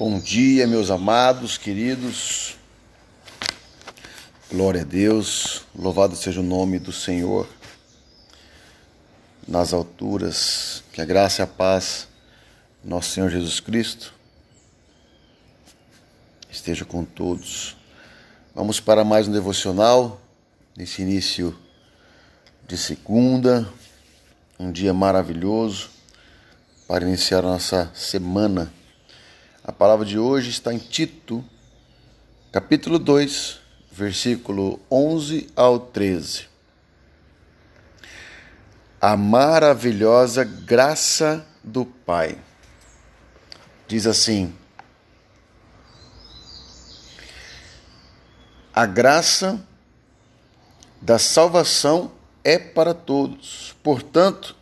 Bom dia, meus amados, queridos. Glória a Deus, louvado seja o nome do Senhor nas alturas. Que a graça e a paz, nosso Senhor Jesus Cristo, esteja com todos. Vamos para mais um devocional nesse início de segunda, um dia maravilhoso para iniciar a nossa semana a palavra de hoje está em Tito, capítulo 2, versículo 11 ao 13. A maravilhosa graça do Pai. Diz assim: A graça da salvação é para todos. Portanto,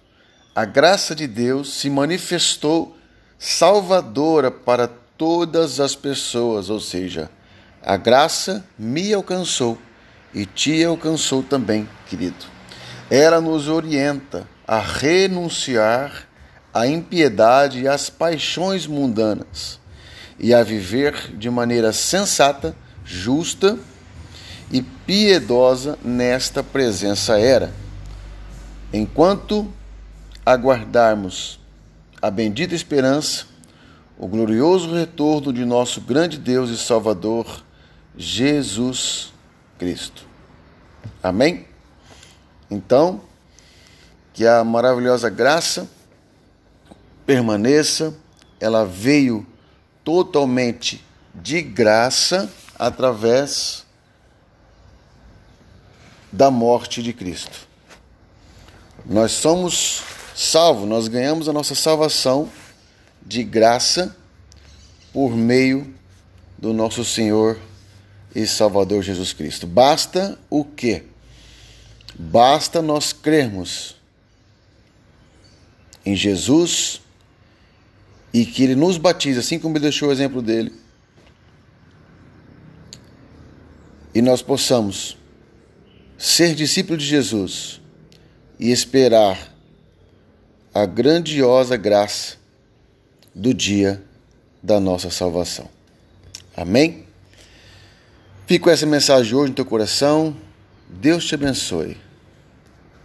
a graça de Deus se manifestou salvadora para todas as pessoas, ou seja, a graça me alcançou e te alcançou também, querido. Ela nos orienta a renunciar à impiedade e às paixões mundanas e a viver de maneira sensata, justa e piedosa nesta presença era. Enquanto aguardarmos a bendita esperança, o glorioso retorno de nosso grande Deus e Salvador, Jesus Cristo. Amém? Então, que a maravilhosa graça permaneça, ela veio totalmente de graça através da morte de Cristo. Nós somos salvo, nós ganhamos a nossa salvação de graça por meio do nosso Senhor e Salvador Jesus Cristo. Basta o quê? Basta nós crermos em Jesus e que ele nos batize, assim como ele deixou o exemplo dele. E nós possamos ser discípulos de Jesus e esperar a grandiosa graça do dia da nossa salvação. Amém? Fico essa mensagem hoje no teu coração. Deus te abençoe.